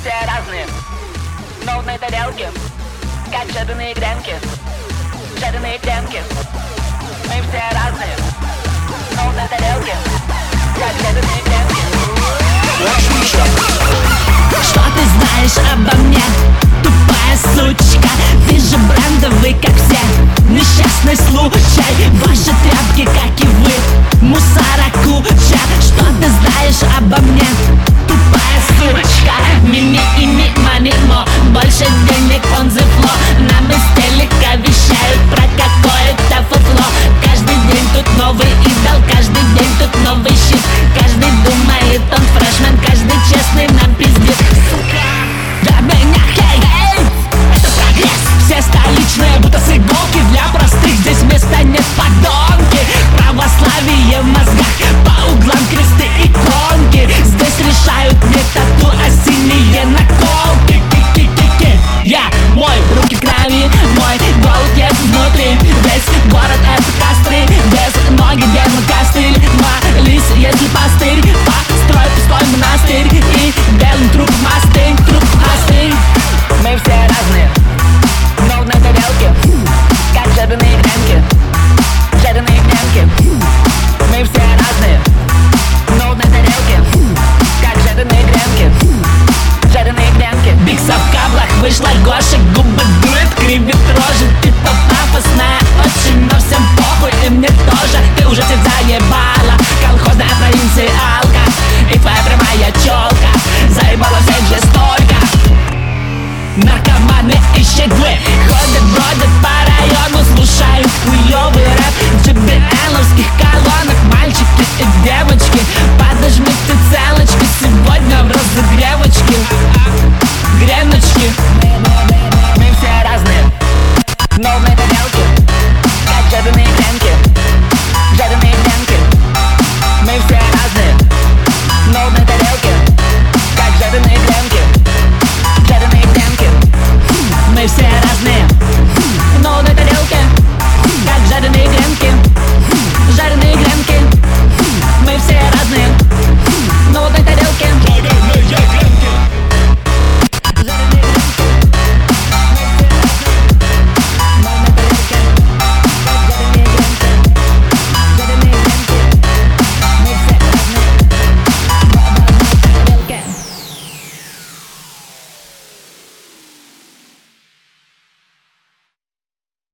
Все разные. Но на тарелке, как жадные гренки. биксов в каблах Вышла Гоша, губы дует, кривит рожи. Ты то пафосная, очень, но всем похуй И мне тоже, ты уже всех заебала Колхозная провинциалка. И твоя прямая челка Заебала всех жестолько Наркоманы и щеглы Ходят, бродят по району Слушают хуёвый рэп. GBL-овских колонн.